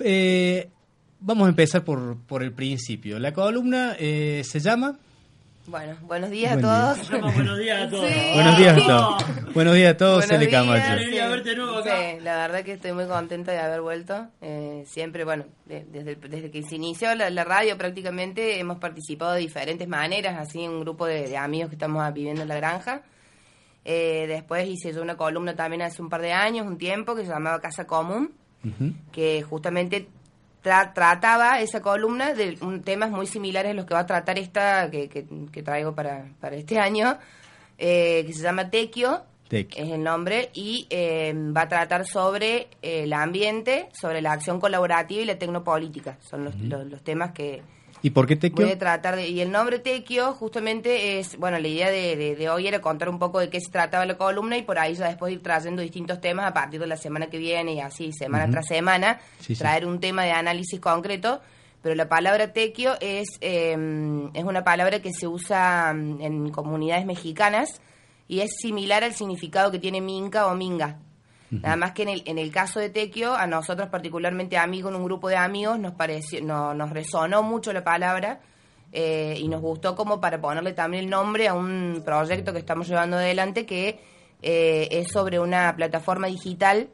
Eh, vamos a empezar por, por el principio. La columna eh, se llama Bueno, buenos días Buen a día. todos. Buenos días a todos. Sí. Buenos días a todos. Buenos días a todos, Cele Camacho. Sí, la verdad que estoy muy contenta de haber vuelto. Eh, siempre, bueno, de- desde, desde que se inició la, la radio prácticamente hemos participado de diferentes maneras, así un grupo de, de amigos que estamos viviendo en la granja. Eh, después hice yo una columna también hace un par de años, un tiempo, que se llamaba Casa Común, Que justamente tra- trataba esa columna de un, temas muy similares a los que va a tratar esta que, que- que traigo para, para este año, eh, que se llama Tequio, Tequio. es el nombre, y eh, va a tratar sobre eh, el ambiente, sobre la acción colaborativa y la tecnopolítica. Son los, los- los temas que ¿Y por qué Tequio? voy a tratar de... Y el nombre Tequio justamente es, bueno, la idea de, de- de hoy era contar un poco de qué se trataba la columna y por ahí ya después ir trayendo distintos temas a partir de la semana que viene y así, semana tras semana, Sí, sí. traer un tema de análisis concreto. Pero la palabra tequio es, eh, es una palabra que se usa mm, en comunidades mexicanas y es similar al significado que tiene minca o minga. Nada más que en el, en el caso de Tequio, a nosotros particularmente a mí con un grupo de amigos nos pareció, no, nos resonó mucho la palabra eh, y nos gustó como para ponerle también el nombre a un proyecto que estamos llevando adelante que eh, es sobre una plataforma digital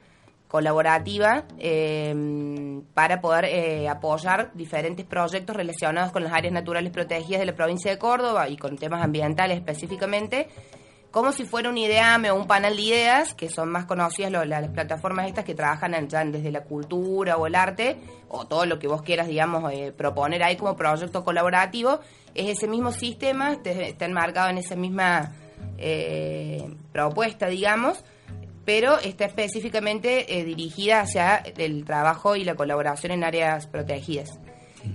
colaborativa eh, para poder eh, apoyar diferentes proyectos relacionados con las áreas naturales protegidas de la provincia de Córdoba y con temas ambientales específicamente como si fuera un IDEAME o un panel de ideas, que son más conocidas lo- las plataformas estas que trabajan en- ya desde la cultura o el arte, o todo lo que vos quieras, digamos, eh, proponer ahí como proyecto colaborativo, es ese mismo sistema, te- está enmarcado en esa misma eh, propuesta, digamos, pero está específicamente eh, dirigida hacia el trabajo y la colaboración en áreas protegidas.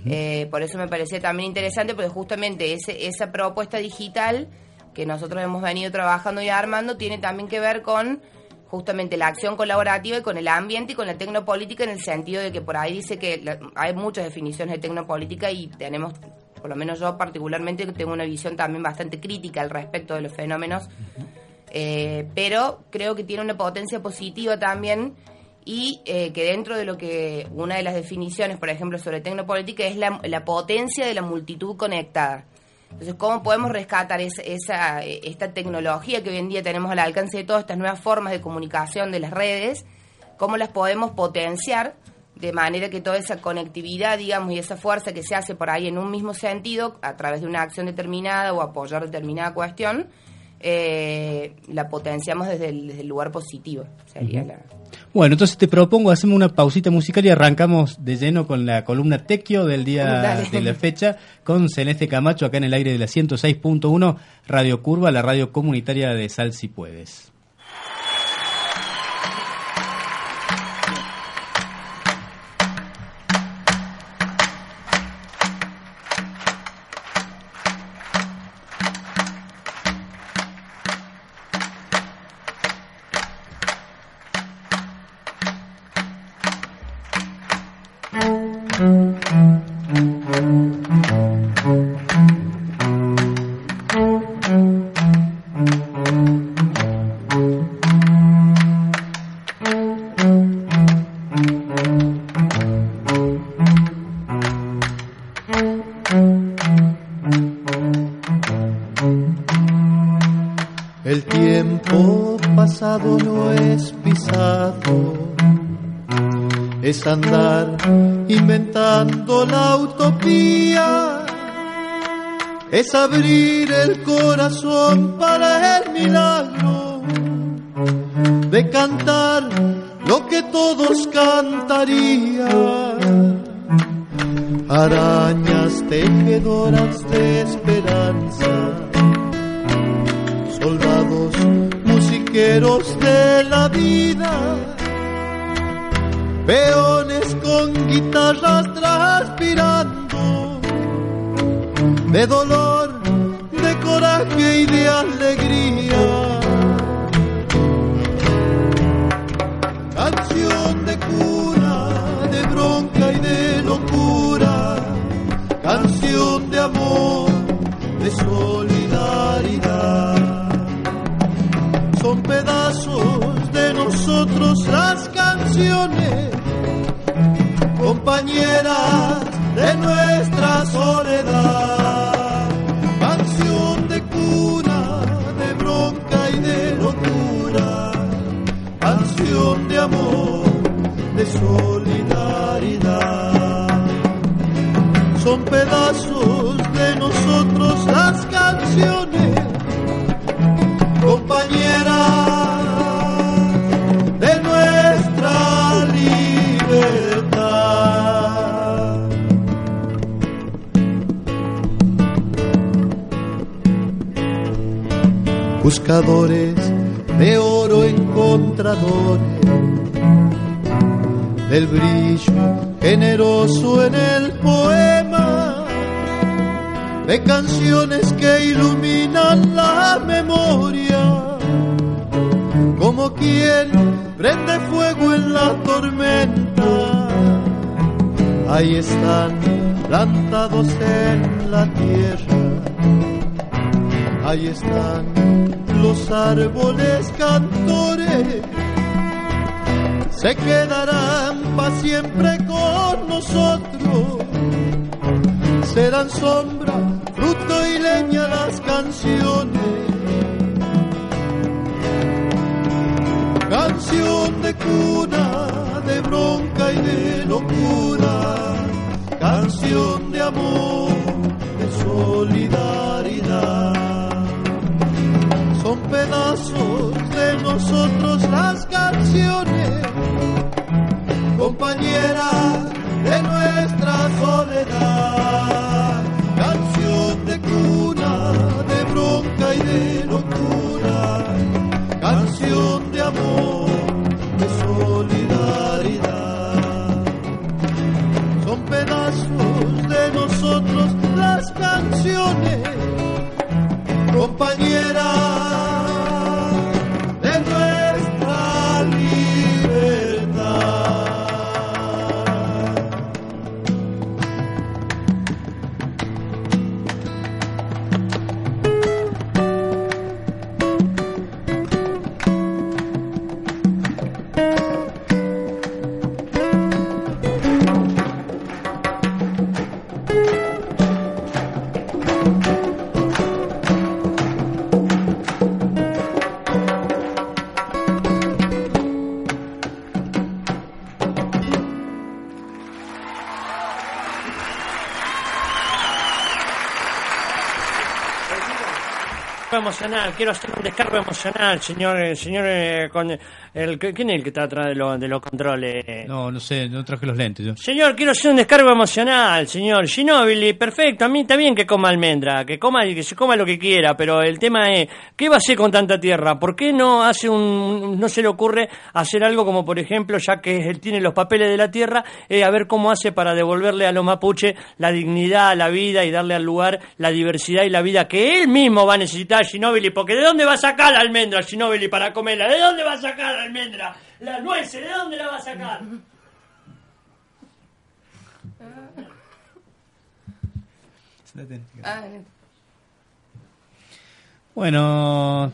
Eh, por eso me parece también interesante, porque justamente ese, esa propuesta digital que nosotros hemos venido trabajando y armando tiene también que ver con justamente la acción colaborativa y con el ambiente y con la tecnopolítica en el sentido de que por ahí dice que la- hay muchas definiciones de tecnopolítica y tenemos, por lo menos yo particularmente, tengo una visión también bastante crítica al respecto de los fenómenos eh, pero creo que tiene una potencia positiva también y eh, que dentro de lo que una de las definiciones, por ejemplo, sobre tecnopolítica es la, la potencia de la multitud conectada. Entonces, ¿cómo podemos rescatar esa, esa, esta tecnología que hoy en día tenemos al alcance de todas estas nuevas formas de comunicación de las redes? ¿Cómo las podemos potenciar de manera que toda esa conectividad, digamos, y esa fuerza que se hace por ahí en un mismo sentido, a través de una acción determinada o apoyar determinada cuestión, eh, la potenciamos desde el, desde el lugar positivo. Sería la... Bueno, entonces te propongo, hacemos una pausita musical y arrancamos de lleno con la columna Tequio del día Dale. de la fecha con Celeste Camacho acá en el aire de la 106.1 Radio Curva, la radio comunitaria de Sal Si Puedes. Abrir el corazón para el milagro de cantar lo que todos cantarían. Arañas tejedoras de esperanza soldados musiqueros de la vida, peones con guitarras transpirando, de dolor, y de alegría. Canción de cura, de bronca y de locura, canción de amor, de solidaridad. Son pedazos de nosotros las canciones, compañeras de nuestra soledad. De amor, de solidaridad. Son pedazos de nosotros las canciones, compañeras de nuestra libertad. Buscadores del brillo generoso en el poema de canciones que iluminan la memoria como quien prende fuego en la tormenta. Ahí están plantados en la tierra ahí están los árboles cantores se quedarán para siempre con nosotros. Serán sombra, fruto y leña las canciones. Canción de cuna, de bronca y de locura. Canción de amor, de solidaridad pedazos de nosotros las canciones, compañeras de nuestra soledad. Canción de cuna, de bronca y de locura, canción de amor, de solidaridad. Son pedazos emocional, quiero hacer un descargo emocional, señor, eh, señor, eh, con el, ¿quién es el que está atrás de, lo- de los controles? No, no sé, no traje los lentes yo. Señor, quiero hacer un descargo emocional, señor. Ginóbili, perfecto, a mí está bien que coma almendra, que coma que se coma lo que quiera, pero el tema es, ¿qué va a hacer con tanta tierra? ¿Por qué no hace un, no se le ocurre hacer algo como, por ejemplo, ya que él tiene los papeles de la tierra, eh, a ver cómo hace para devolverle a los mapuches la dignidad, la vida y darle al lugar la diversidad y la vida que él mismo va a necesitar, Ginóbili? Porque ¿de dónde va a sacar la almendra, Ginóbili, para comerla? ¿De dónde va a sacar la almendra? La nuez, ¿de dónde la va a sacar? Ah, Bueno,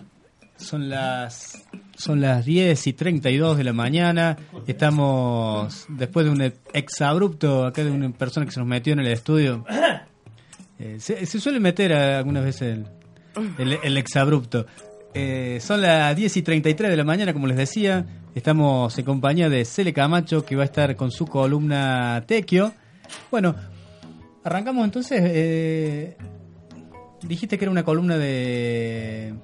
son las son las 10 y 32 de la mañana. Estamos después de un exabrupto acá de una persona que se nos metió en el estudio. Eh, se, se suele meter algunas veces el, el, el exabrupto. Eh, son las 10 y 33 de la mañana, como les decía. Estamos en compañía de Cele Camacho, que va a estar con su columna Tequio. Bueno, arrancamos entonces. eh, dijiste que era una columna de,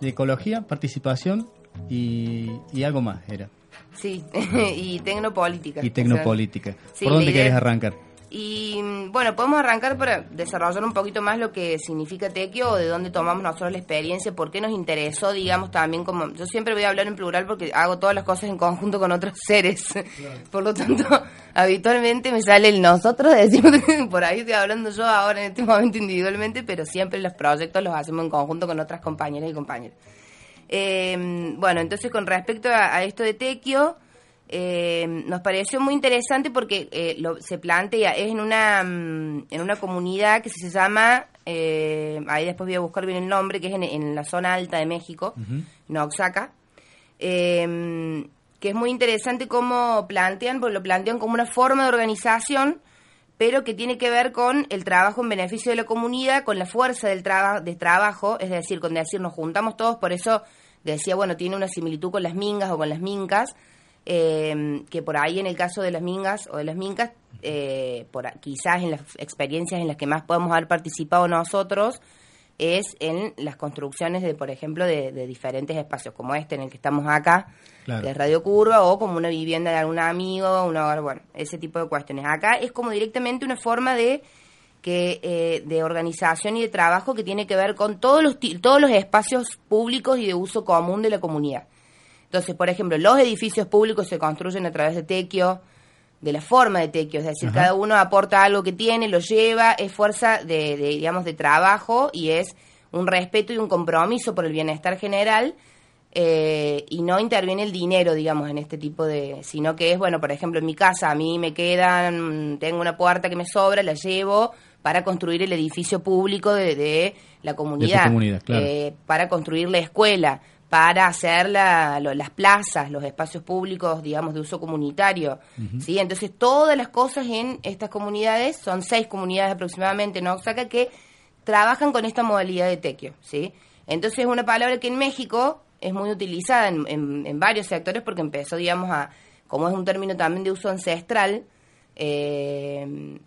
de ecología, participación y, y algo más era. Sí, y tecnopolítica. Y tecnopolítica. Sí, ¿Por dónde la idea- querés arrancar? Y bueno, podemos arrancar para desarrollar un poquito más lo que significa Tequio o de dónde tomamos nosotros la experiencia, por qué nos interesó, digamos, también como... Yo siempre voy a hablar en plural porque hago todas las cosas en conjunto con otros seres. Por lo tanto, habitualmente me sale el nosotros, decimos, por ahí estoy hablando yo ahora en este momento individualmente, pero siempre los proyectos los hacemos en conjunto con otras compañeras y compañeros. Eh, bueno, entonces con respecto a, a esto de Tequio... Eh, nos pareció muy interesante porque eh, lo, se plantea, es en una, mm, en una comunidad que se llama, eh, ahí después voy a buscar bien el nombre, que es en, en la zona alta de México, en Oaxaca, eh, que es muy interesante cómo plantean, porque lo plantean como una forma de organización, pero que tiene que ver con el trabajo en beneficio de la comunidad, con la fuerza del traba de trabajo, es decir, con decir nos juntamos todos, por eso decía, bueno, tiene una similitud con las mingas o con las mincas, eh, que por ahí en el caso de las mingas o de las mincas, eh, por, quizás en las experiencias en las que más podemos haber participado nosotros, es en las construcciones de, por ejemplo, de, de diferentes espacios como este en el que estamos acá, Claro. que es Radio Curva, o como una vivienda de algún amigo, un hogar, bueno, ese tipo de cuestiones. Acá es como directamente una forma de que eh, de organización y de trabajo que tiene que ver con todos los todos los espacios públicos y de uso común de la comunidad. Entonces, por ejemplo, los edificios públicos se construyen a través de tequio, de la forma de tequio, es decir, Ajá. cada uno aporta algo que tiene, lo lleva, es fuerza de, de, digamos, de trabajo y es un respeto y un compromiso por el bienestar general eh, y no interviene el dinero, digamos, en este tipo de, sino que es, bueno, por ejemplo, en mi casa a mí me quedan, tengo una puerta que me sobra, la llevo para construir el edificio público de, de la comunidad, comunidad, claro. Eh, para construir la escuela, para hacer la- lo- las plazas, los espacios públicos, digamos, de uso comunitario. ¿sí? Entonces, todas las cosas en estas comunidades, son seis comunidades aproximadamente en Oaxaca, que trabajan con esta modalidad de tequio. ¿sí? Entonces, es una palabra que en México es muy utilizada en, en- en varios sectores porque empezó, digamos, a, como es un término también de uso ancestral, eh,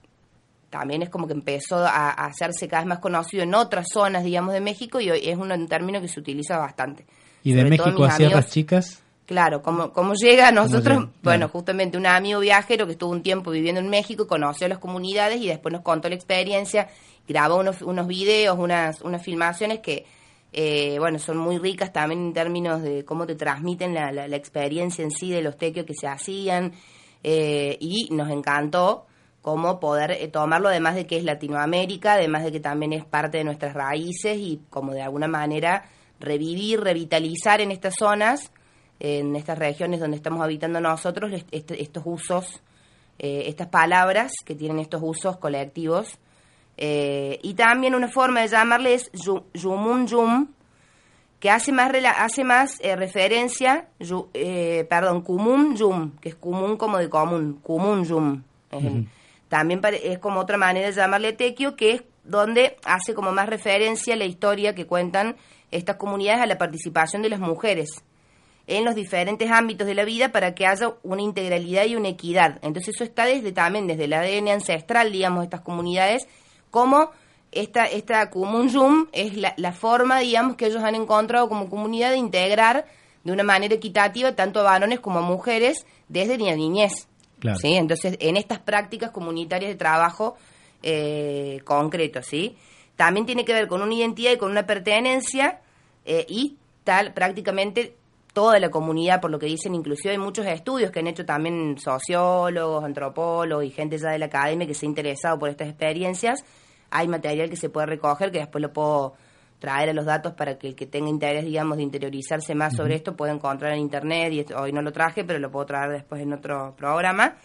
también es como que empezó a, a hacerse cada vez más conocido en otras zonas, digamos, de México y hoy es un término que se utiliza bastante. Y de México a amigos- Chicas. Claro, como, como llega a nosotros, llega? bueno, Claro. justamente un amigo viajero que estuvo un tiempo viviendo en México, conoció las comunidades y después nos contó la experiencia, grabó unos, unos videos, unas, unas filmaciones que, eh, bueno, son muy ricas también en términos de cómo te transmiten la, la, la experiencia en sí de los tequios que se hacían eh, y nos encantó cómo poder eh, tomarlo además de que es Latinoamérica, además de que también es parte de nuestras raíces y como de alguna manera revivir, revitalizar en estas zonas, en estas regiones donde estamos habitando nosotros, est- est- estos usos, eh, estas palabras que tienen estos usos colectivos. Eh, y también una forma de llamarle es yu- yumun yum, que hace más rela- hace más eh, referencia, yu- eh, perdón, kumun yum, que es kumun como de común, kumun yum. También es como otra manera de llamarle tequio, que es donde hace como más referencia la historia que cuentan estas comunidades a la participación de las mujeres en los diferentes ámbitos de la vida para que haya una integralidad y una equidad. Entonces eso está desde también desde el ADN ancestral, digamos, de estas comunidades, como esta, esta Kumun es la, la forma, digamos, que ellos han encontrado como comunidad de integrar de una manera equitativa tanto a varones como a mujeres desde la niñez. Claro. ¿sí? Entonces, en estas prácticas comunitarias de trabajo eh, concreto, ¿sí? También tiene que ver con una identidad y con una pertenencia eh, y tal prácticamente toda la comunidad, por lo que dicen, inclusive hay muchos estudios que han hecho también sociólogos, antropólogos y gente ya de la academia que se ha interesado por estas experiencias. Hay material que se puede recoger, que después lo puedo traer a los datos para que el que tenga interés, digamos, de interiorizarse más sobre esto pueda encontrar en internet, y esto- hoy no lo traje, pero lo puedo traer después en otro programa.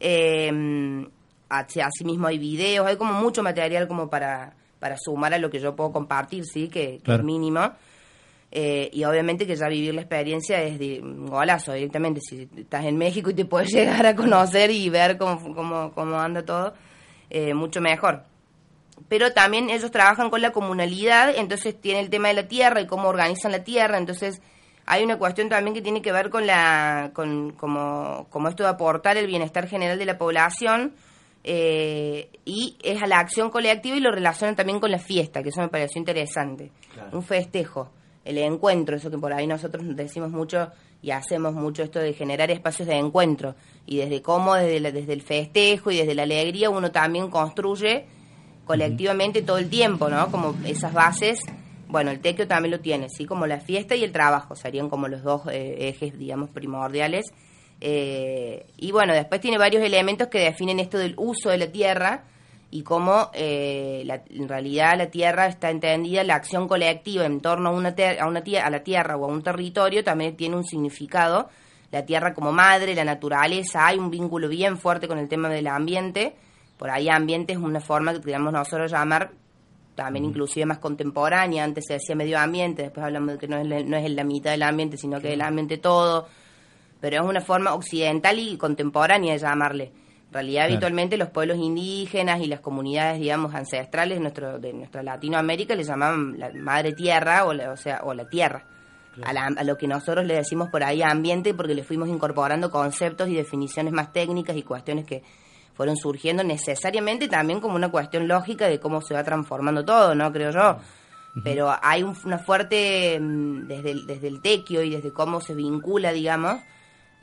Eh, así- asimismo hay videos, hay como mucho material como para, para sumar a lo que yo puedo compartir, ¿sí? Que, que Claro. es mínimo. Eh, y obviamente que ya vivir la experiencia es de un golazo directamente. Si estás en México y te puedes llegar a conocer y ver cómo, cómo, cómo anda todo, eh, mucho mejor. Pero también ellos trabajan con la comunalidad, entonces tiene el tema de la tierra y cómo organizan la tierra. Entonces hay una cuestión también que tiene que ver con la con como, como esto de aportar el bienestar general de la población eh, y es a la acción colectiva y lo relacionan también con la fiesta, que eso me pareció interesante. Un festejo, el encuentro, eso que por ahí nosotros decimos mucho y hacemos mucho esto de generar espacios de encuentro y desde cómo desde, la- desde el festejo y desde la alegría uno también construye colectivamente todo el tiempo, ¿no? Como esas bases, bueno, el tequio también lo tiene, ¿sí? Como la fiesta y el trabajo serían como los dos eh, ejes, digamos, primordiales. Eh, y bueno, después tiene varios elementos que definen esto del uso de la tierra y cómo eh, la- en realidad la tierra está entendida, la acción colectiva en torno a, una ter- a, una a la tierra o a un territorio también tiene un significado. La tierra como madre, la naturaleza, hay un vínculo bien fuerte con el tema del ambiente. Por ahí ambiente es una forma que digamos nosotros llamar también inclusive más contemporánea, antes se decía medio ambiente, después hablamos de que no es, la- no es la mitad del ambiente, sino que es el ambiente todo, pero es una forma occidental y contemporánea de llamarle. En realidad, Claro. habitualmente los pueblos indígenas y las comunidades, digamos, ancestrales de, nuestro, de nuestra Latinoamérica le llamaban la madre tierra o, la, o sea, o la tierra. A, la- a lo que nosotros le decimos por ahí ambiente porque le fuimos incorporando conceptos y definiciones más técnicas y cuestiones que fueron surgiendo necesariamente también como una cuestión lógica de cómo se va transformando todo, ¿no? Creo yo. Pero hay un- una fuerte, mm, desde el, desde el tequio y desde cómo se vincula, digamos,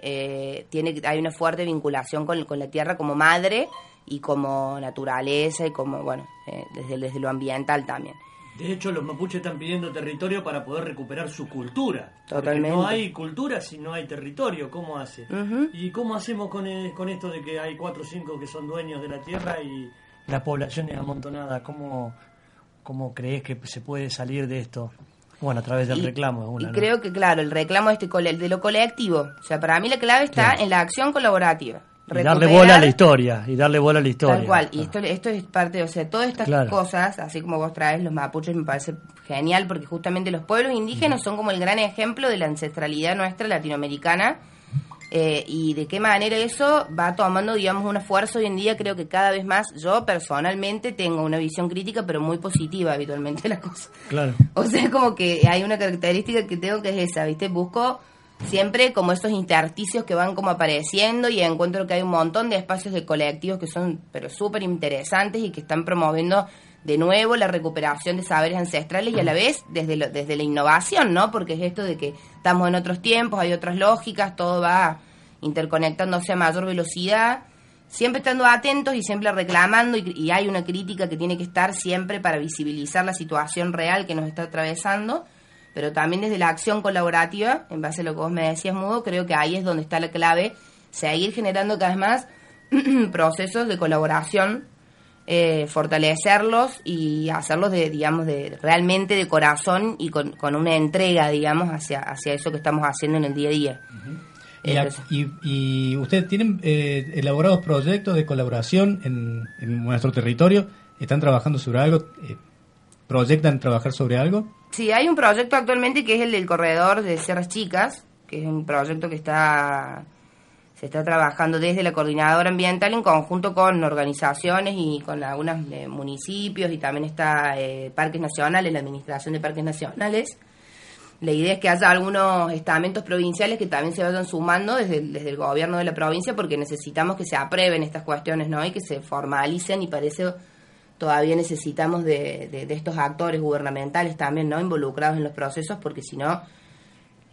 eh, tiene hay una fuerte vinculación con, con la tierra como madre y como naturaleza y como, bueno, eh, desde, desde lo ambiental también. De hecho, los mapuches están pidiendo territorio para poder recuperar su cultura. Porque Totalmente. no hay cultura si no hay territorio. ¿Cómo hace? ¿Y cómo hacemos con, eh, con esto de que hay cuatro o cinco que son dueños de la tierra y la población es amontonada? ¿Cómo, cómo crees que se puede salir de esto? Bueno, a través del Y- reclamo. una, y ¿no? creo que, claro, el reclamo este cole- de lo colectivo. O sea, para mí la clave está Claro. en la acción colaborativa. Y darle bola a la historia. Y darle bola a la historia. Tal cual, y esto, esto es parte, o sea, todas estas Claro. cosas, así como vos traes los mapuches, me parece genial, porque justamente los pueblos indígenas son como el gran ejemplo de la ancestralidad nuestra latinoamericana, eh, y de qué manera eso va tomando, digamos, un esfuerzo hoy en día, creo que cada vez más, yo personalmente tengo una visión crítica, pero muy positiva habitualmente de las cosas. Claro. O sea, como que hay una característica que tengo que es esa, ¿viste? Busco siempre como esos intersticios que van como apareciendo y encuentro que hay un montón de espacios de colectivos que son pero súper interesantes y que están promoviendo de nuevo la recuperación de saberes ancestrales y a la vez desde, lo- desde la innovación, ¿no? Porque es esto de que estamos en otros tiempos, hay otras lógicas, todo va interconectándose a mayor velocidad siempre estando atentos y siempre reclamando y, y hay una crítica que tiene que estar siempre para visibilizar la situación real que nos está atravesando, pero también desde la acción colaborativa, en base a lo que vos me decías, Mudo, creo que ahí es donde está la clave, seguir generando cada vez más procesos de colaboración, eh, fortalecerlos y hacerlos de, digamos, de realmente de corazón y con, con una entrega, digamos, hacia, hacia eso que estamos haciendo en el día a día. Y, a- y- y ustedes tienen eh, elaborados proyectos de colaboración en, en nuestro territorio. ¿Están trabajando sobre algo? Eh, ¿Proyectan trabajar sobre algo? Sí, hay un proyecto actualmente que es el del corredor de Sierras Chicas, que es un proyecto que está se está trabajando desde la coordinadora ambiental en conjunto con organizaciones y con algunos eh, municipios y también está eh, Parques Nacionales, la Administración de Parques Nacionales. La idea es que haya algunos estamentos provinciales que también se vayan sumando desde, desde el gobierno de la provincia porque necesitamos que se aprueben estas cuestiones ¿no? y que se formalicen y parece todavía necesitamos de, de- de estos actores gubernamentales también no involucrados en los procesos porque si no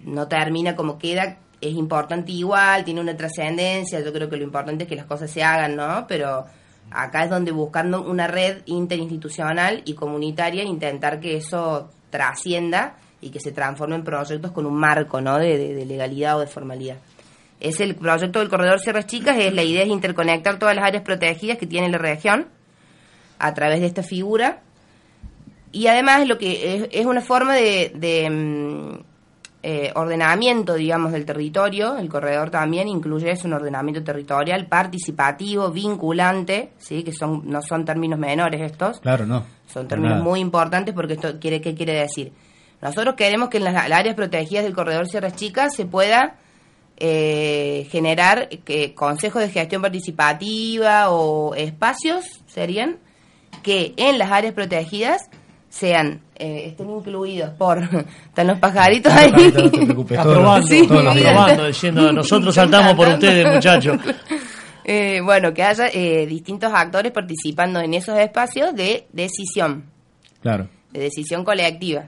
no termina como queda es importante igual tiene una trascendencia yo creo que lo importante es que las cosas se hagan no pero acá es donde buscando una red interinstitucional y comunitaria intentar que eso trascienda y que se transforme en proyectos con un marco no de, de- legalidad o de formalidad. Es el proyecto del corredor Sierras Chicas es la idea es interconectar todas las áreas protegidas que tiene la región a través de esta figura. Y además lo que es, una forma de, de, mm, eh, ordenamiento digamos del territorio. El corredor también incluye eso un ordenamiento territorial participativo vinculante sí que son no son términos menores estos. Claro, no. son términos muy importantes porque esto quiere qué quiere decir nosotros queremos que en las, las áreas protegidas del corredor Sierras Chicas se pueda eh, generar que consejos de gestión participativa o espacios serían que en las áreas protegidas sean eh, estén incluidos por están los pajaritos ahí No te preocupes, todos los- Aprobando, Sí, todos los días. aprobando, diciendo nosotros saltamos por ustedes, muchachos. Eh, bueno que haya eh, distintos actores participando en esos espacios de decisión Claro. de decisión colectiva.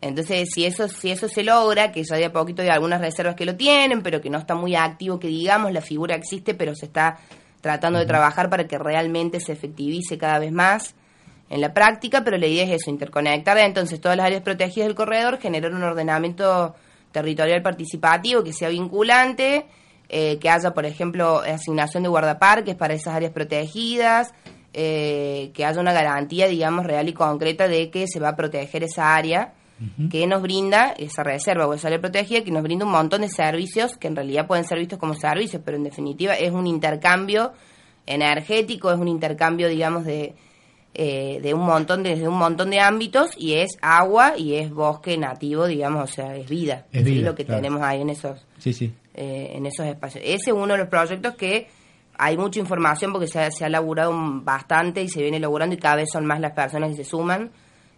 Entonces, si eso, si eso se logra, que ya de a poquito hay algunas reservas que lo tienen, pero que no está muy activo, que digamos, la figura existe, pero se está tratando de trabajar para que realmente se efectivice cada vez más en la práctica, pero la idea es eso, interconectar. Entonces todas las áreas protegidas del corredor, generar un ordenamiento territorial participativo que sea vinculante, eh, que haya, por ejemplo, asignación de guardaparques para esas áreas protegidas, eh, que haya una garantía, digamos, real y concreta de que se va a proteger esa área que nos brinda esa reserva o esa área protegida, que nos brinda un montón de servicios que en realidad pueden ser vistos como servicios, pero en definitiva es un intercambio energético, es un intercambio, digamos, de, eh, de un montón de, un montón de ámbitos y es agua y es bosque nativo, digamos, o sea, es vida. Es vida, lo que claro. tenemos ahí en esos, Sí, sí. eh, en esos espacios. Ese es uno de los proyectos que hay mucha información porque se ha, se ha laburado un- bastante y se viene elaborando y cada vez son más las personas que se suman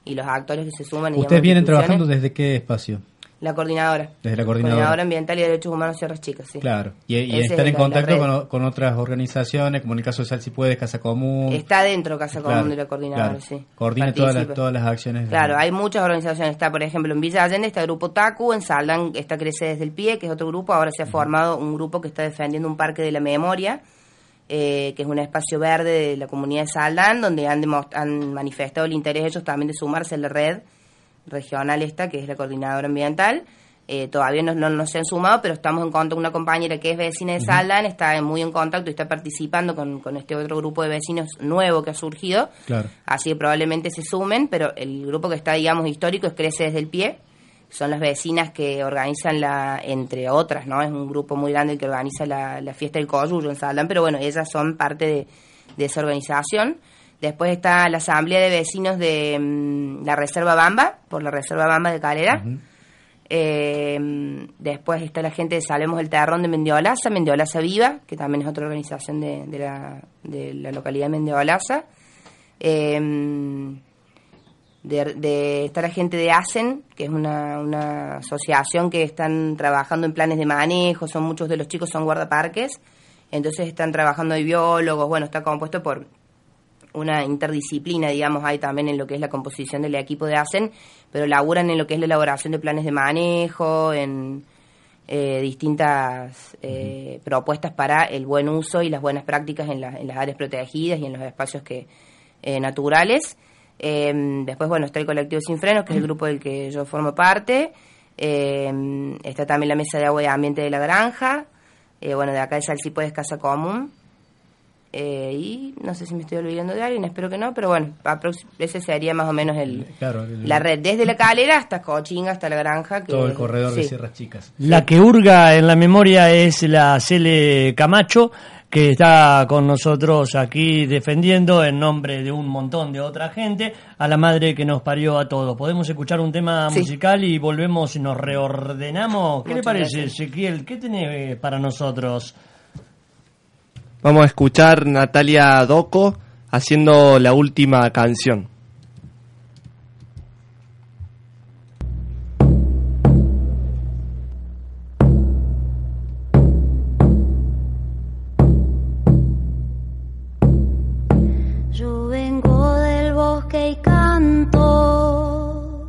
y los actores que se suman. ¿Ustedes vienen trabajando desde qué espacio? La coordinadora. Desde la coordinadora. Ambiental y Derechos Humanos Sierras Chicas, sí. Claro. Y, estar es en la- contacto con, con otras organizaciones, como en el caso de Sal Si Puedes, Casa Común. Está dentro Casa Común de la coordinadora, claro. sí. Coordina todas las, todas las acciones. de- Claro, hay muchas organizaciones. Está, por ejemplo, en Villa Allende está el grupo TACU, en Saldán está Crece desde el Pie, que es otro grupo. Ahora se ha formado un grupo que está defendiendo un parque de la memoria, eh, que es un espacio verde de la comunidad de Saldán, donde han, han manifestado el interés ellos también de sumarse a la red regional esta, que es la coordinadora ambiental. Eh, todavía no, no, no se han sumado, pero estamos en contacto con una compañera que es vecina de Saldán, está muy en contacto y está participando con, con este otro grupo de vecinos nuevo que ha surgido. Claro. Así que probablemente se sumen, pero el grupo que está, digamos, histórico es Crece desde el Pie. Son las vecinas que organizan la, entre otras, ¿no? Es un grupo muy grande el que organiza la, la fiesta del Coyuyo en Saldán, pero bueno, ellas son parte de, de esa organización. Después está la Asamblea de Vecinos de mm, la Reserva Bamba, por la Reserva Bamba de Calera. Eh, después está la gente de Salvemos el Terrón de Mendiolaza, Mendiolaza Viva, que también es otra organización de, de la, de la localidad de Mendiolaza. Eh, de, de- está la gente de ASEN, que es una, una asociación que están trabajando en planes de manejo, son muchos de los chicos son guardaparques, entonces están trabajando de biólogos, bueno, está compuesto por una interdisciplina, digamos, hay también en lo que es la composición del equipo de ASEN, pero laburan en lo que es la elaboración de planes de manejo, en eh, distintas eh, propuestas para el buen uso y las buenas prácticas en, la- en las áreas protegidas y en los espacios que eh, naturales. Eh, después, bueno, está el colectivo Sin Frenos, que es el grupo del que yo formo parte. Eh, está también la mesa de agua y ambiente de la granja. Eh, bueno, de acá de Salsipuedes Casa Común. Eh, y no sé si me estoy olvidando de alguien, espero que no, pero bueno, ese sería más o menos el, Claro, el- la red, desde la calera hasta Cochinga, hasta la granja. que- Todo el corredor de. Sierras Chicas. La que hurga en la memoria es la Cele Camacho, que está con nosotros aquí defendiendo en nombre de un montón de otra gente a la madre que nos parió a todos. Podemos escuchar un tema Sí. musical y volvemos y nos reordenamos. ¿Qué le Muchas parece, gracias. Ezequiel? ¿Qué tiene eh, para nosotros? Vamos a escuchar Natalia Doco haciendo la última canción. Yo vengo del bosque y canto.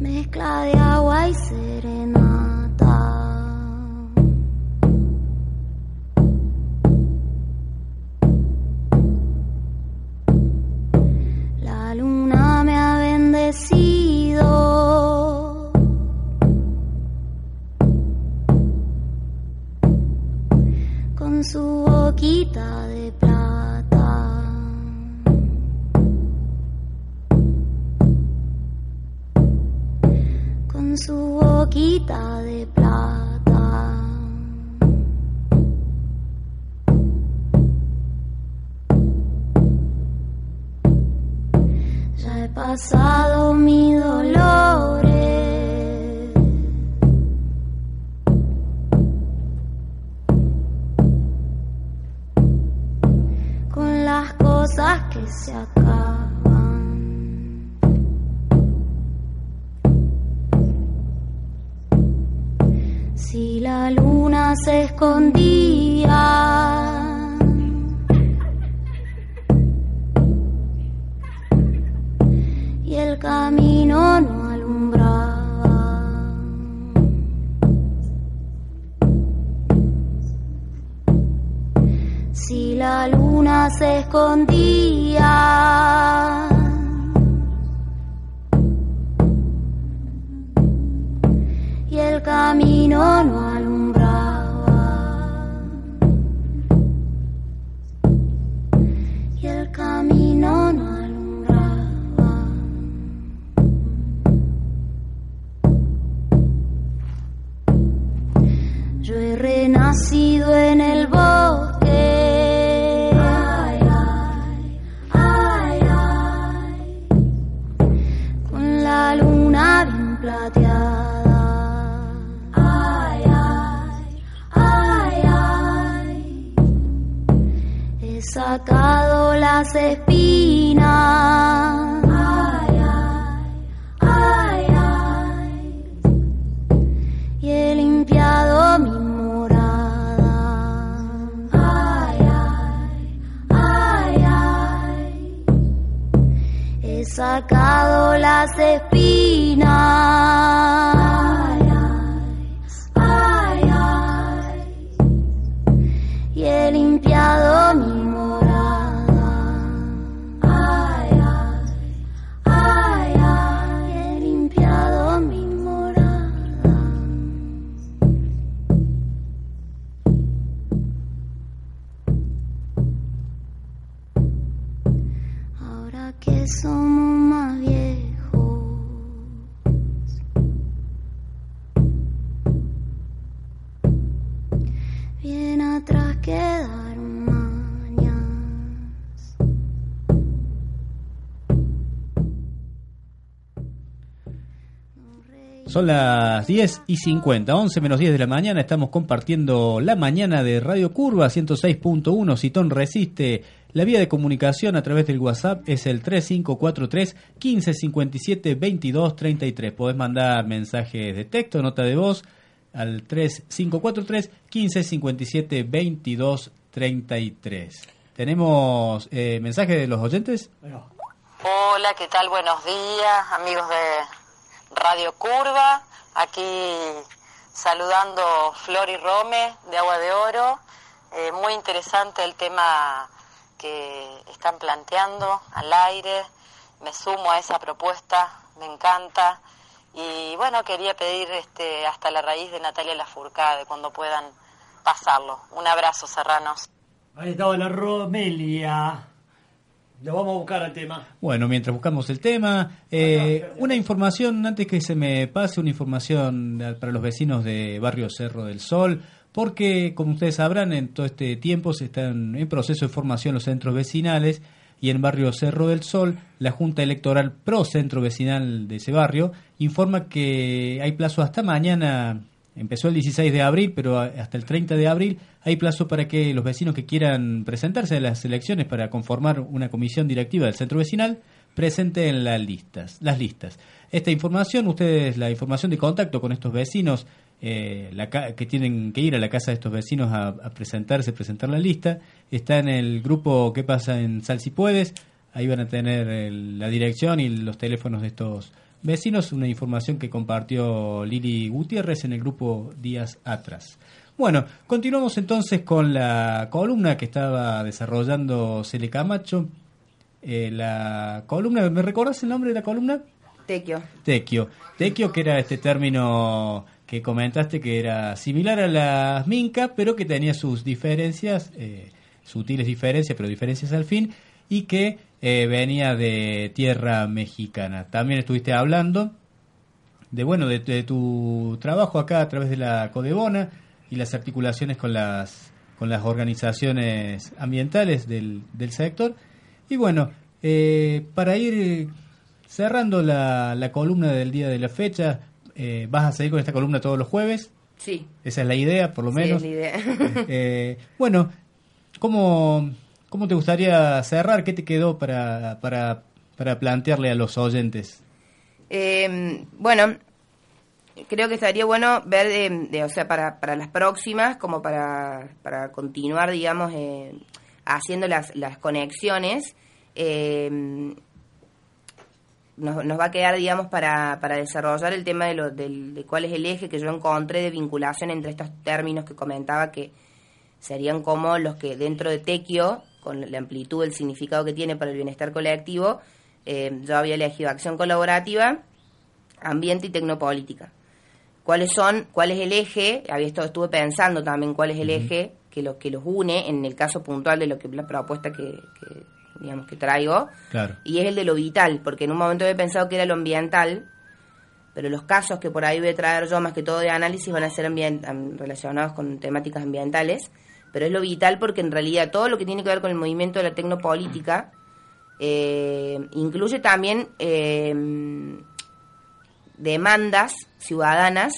Mezcla de agua y serenata. Luna las espinas. Son las 10 y 50, 11 menos 10 de la mañana. Estamos compartiendo la mañana de Radio Curva 106.1. Citón resiste. La vía de comunicación a través del WhatsApp es el 3543 1557 2233. Podés mandar mensajes de texto, nota de voz al 3543 1557 2233. ¿Tenemos eh, mensajes de los oyentes? Hola, ¿qué tal? Buenos días, amigos de Radio Curva. Aquí saludando Flor y Rome de Agua de Oro. Eh, muy interesante el tema que están planteando al aire. Me sumo a esa propuesta, me encanta. Y bueno, quería pedir este, hasta la raíz de Natalia Lafourcade cuando puedan pasarlo. Un abrazo, serranos. Ahí estaba la Romelia. Lo vamos a buscar al tema. Bueno, mientras buscamos el tema, eh, una información, antes que se me pase, una información para los vecinos de Barrio Cerro del Sol, porque como ustedes sabrán, en todo este tiempo se están en proceso de formación los centros vecinales y en Barrio Cerro del Sol, la Junta Electoral Pro Centro Vecinal de ese barrio informa que hay plazo hasta mañana, empezó el 16 de abril, pero hasta el 30 de abril hay plazo para que los vecinos que quieran presentarse a las elecciones para conformar una comisión directiva del centro vecinal presenten las listas, las listas. Esta información, ustedes, la información de contacto con estos vecinos eh, la que tienen que ir a la casa de estos vecinos a, a presentarse, presentar la lista, está en el grupo ¿Qué pasa en Sal si puedes? Ahí van a tener el- la dirección y los teléfonos de estos vecinos, una información que compartió Lili Gutiérrez en el grupo días atrás. Bueno, continuamos entonces con la columna que estaba desarrollando Cele Camacho. Eh, la columna, ¿me recordás el nombre de la columna? Tequio. Tequio. Tequio, que era este término que comentaste que era similar a las minca, pero que tenía sus diferencias, eh, sutiles diferencias, pero diferencias al fin, y que eh, venía de tierra mexicana. También estuviste hablando de bueno de, de tu trabajo acá a través de la Codebona y las articulaciones con las con las organizaciones ambientales del, del sector y bueno eh, para ir cerrando la, la columna del día de la fecha eh, vas a seguir con esta columna todos los jueves Sí. esa es la idea por lo Sí, menos es la idea. Eh, bueno cómo cómo te gustaría cerrar qué te quedó para para para plantearle a los oyentes Eh, bueno, creo que estaría bueno ver, de, de- o sea, para, para las próximas, como para, para continuar, digamos, eh, haciendo las, las conexiones, nos, nos va a quedar, digamos, para, para desarrollar el tema de, lo, del- de cuál es el eje que yo encontré de vinculación entre estos términos que comentaba que serían como los que dentro de Tequio, con la amplitud del significado que tiene para el bienestar colectivo, eh, yo había elegido acción colaborativa, ambiente y tecnopolítica. ¿Cuáles son, cuál es el eje? Había estado, estuve pensando también cuál es el eje que los que los une en el caso puntual de lo que la propuesta que, que, digamos que traigo Claro. y es el de lo vital, porque en un momento había pensado que era lo ambiental, pero los casos que por ahí voy a traer yo más que todo de análisis van a ser relacionados con temáticas ambientales, pero es lo vital porque en realidad todo lo que tiene que ver con el movimiento de la tecnopolítica eh, incluye también eh, demandas ciudadanas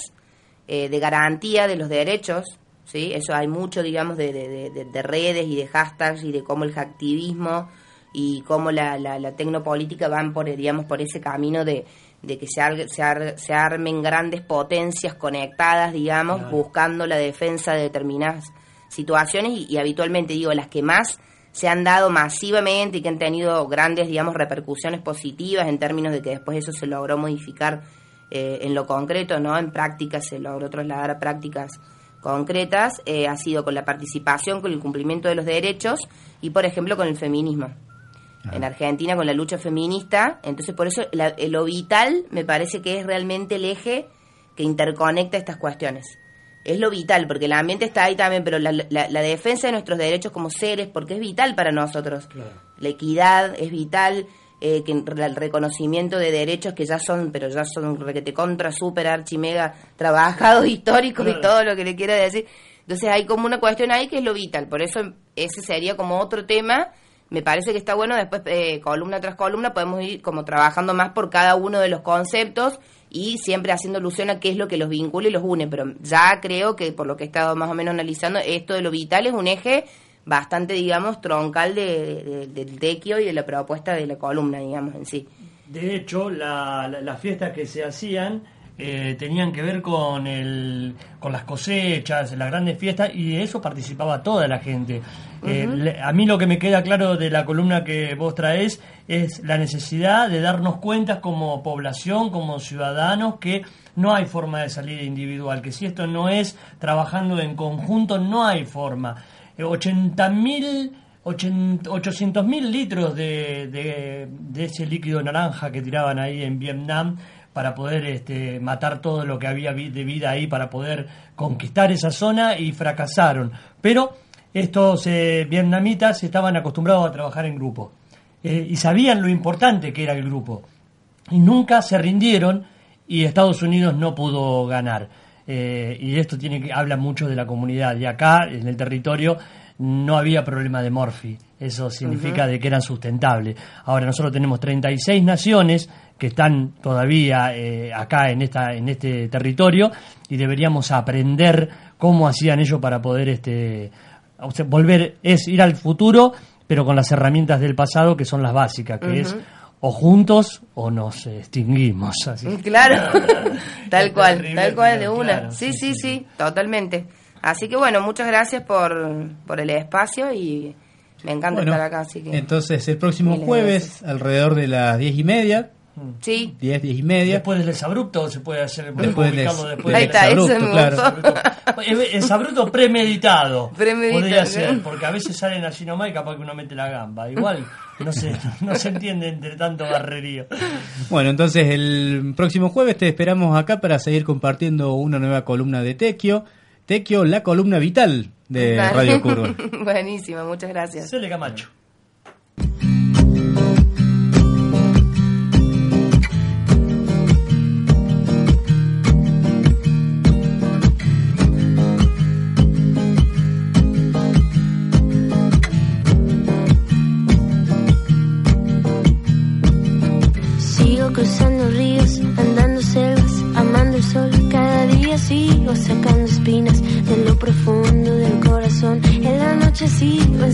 eh, de garantía de los derechos, ¿sí? Eso hay mucho, digamos, de, de- de- de- de redes y de hashtags y de cómo el hacktivismo y cómo la, la, la tecnopolítica van por, digamos, por ese camino de, de que se, ar- se, ar- se armen grandes potencias conectadas, digamos, buscando la defensa de determinadas situaciones y, y habitualmente, digo, las que más se han dado masivamente y que han tenido grandes, digamos, repercusiones positivas en términos de que después eso se logró modificar eh, en lo concreto, ¿no? En prácticas se logró trasladar a prácticas concretas, eh, ha sido con la participación, con el cumplimiento de los derechos y, por ejemplo, con el feminismo. En Argentina, con la lucha feminista. Entonces, por eso, la- lo vital me parece que es realmente el eje que interconecta estas cuestiones. Es lo vital, porque el ambiente está ahí también, pero la, la- la defensa de nuestros derechos como seres, porque es vital para nosotros. La equidad es vital, eh, que el reconocimiento de derechos que ya son, pero ya son requete contra, super, archi, mega, trabajados, históricos y todo lo que le quiera decir. Entonces hay como una cuestión ahí que es lo vital, por eso ese sería como otro tema. Me parece que está bueno, después eh, columna tras columna podemos ir como trabajando más por cada uno de los conceptos y siempre haciendo alusión a qué es lo que los vincula y los une, pero ya creo que por lo que he estado más o menos analizando, esto de lo vital es un eje bastante, digamos, troncal de, de- del tequio y de la propuesta de la columna, digamos, en sí. De hecho, la- las fiestas que se hacían eh, tenían que ver con, el, con las cosechas, las grandes fiestas, y de eso participaba toda la gente. Eh, a mí lo que me queda claro de la columna que vos traes es la necesidad de darnos cuenta como población, como ciudadanos, que no hay forma de salir individual, que si esto no es trabajando en conjunto, no hay forma. Eh, 80 mil 800 mil litros de, de- de ese líquido naranja que tiraban ahí en Vietnam para poder este, matar todo lo que había de vida ahí, para poder conquistar esa zona y fracasaron. Pero estos eh, vietnamitas estaban acostumbrados a trabajar en grupo eh, y sabían lo importante que era el grupo y nunca se rindieron y Estados Unidos no pudo ganar. Eh, y esto tiene que habla mucho de la comunidad. Y acá, en el territorio, no había problema de Morphy. Eso significa de que eran sustentables. Ahora nosotros tenemos 36 naciones que están todavía eh, acá en esta en este territorio y deberíamos aprender cómo hacían ellos para poder este o sea, volver es ir al futuro pero con las herramientas del pasado que son las básicas que es o juntos o nos extinguimos. Así. Claro, tal cual, terrible, tal cual de una. claro, sí, sí, sí, sí, totalmente. Así que bueno, muchas gracias por, por el espacio y me encanta Bueno, estar acá, así que entonces el próximo jueves, alrededor de las diez y media, sí, 10, 10 y media, Después del exabrupto se puede hacer Después del- publicarlo después Ahí está, ese me claro. exabrupto premeditado. Premeditado. Podría ser, porque a veces salen así nomás y capaz que uno mete la gamba. Igual no se, no se entiende entre tanto barrerío. Bueno, entonces el próximo jueves te esperamos acá para seguir compartiendo una nueva columna de Tequio. Tequio, la columna vital de Dale. Radio Curva. Buenísimo, muchas gracias. Cele Camacho. La